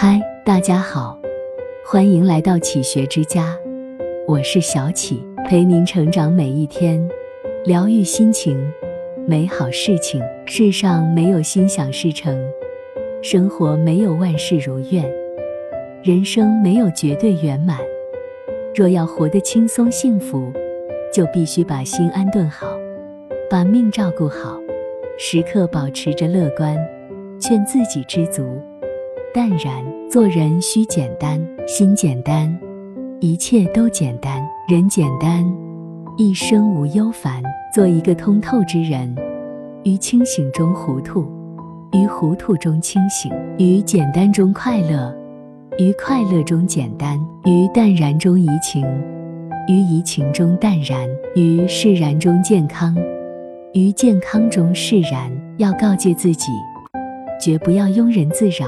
嗨，大家好，欢迎来到启学之家，我是小启，陪您成长每一天，疗愈心情，美好事情。世上没有心想事成，生活没有万事如愿，人生没有绝对圆满。若要活得轻松幸福，就必须把心安顿好，把命照顾好，时刻保持着乐观，劝自己知足。淡然，做人需简单，心简单，一切都简单；人简单，一生无忧烦。做一个通透之人，于清醒中糊涂，于糊涂中清醒，于简单中快乐，于快乐中简单，于淡然中怡情，于怡情中淡然，于释然中健康，于健康中释然。要告诫自己，绝不要庸人自扰。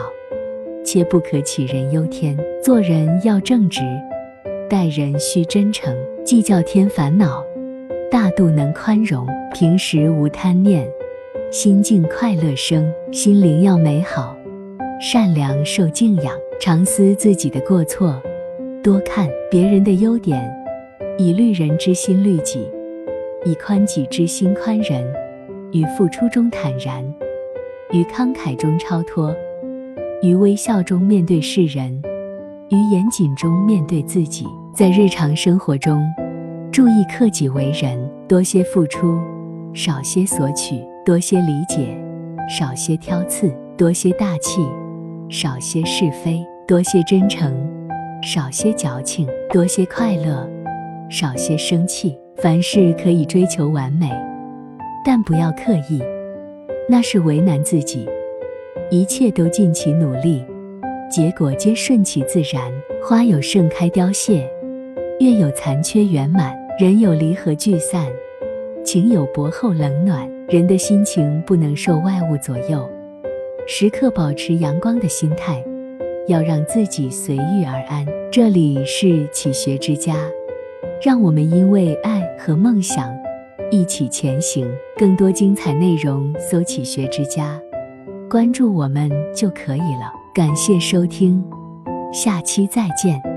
切不可杞人忧天，做人要正直，待人需真诚，计较添烦恼，大度能宽容，平时无贪念，心境快乐生，心灵要美好，善良受敬仰，常思自己的过错，多看别人的优点，以虑人之心虑己，以宽己之心宽人，于付出中坦然，于慷慨中超脱。于微笑中面对世人，于严谨中面对自己。在日常生活中，注意克己为人，多些付出，少些索取；多些理解，少些挑刺；多些大气，少些是非；多些真诚，少些矫情；多些快乐，少些生气。凡事可以追求完美，但不要刻意，那是为难自己。一切都尽其努力，结果皆顺其自然。花有盛开凋谢，月有残缺圆满，人有离合聚散，情有薄厚冷暖。人的心情不能受外物左右，时刻保持阳光的心态，要让自己随遇而安。这里是启学之家，让我们因为爱和梦想一起前行。更多精彩内容，搜“启学之家”。关注我们就可以了。感谢收听，下期再见。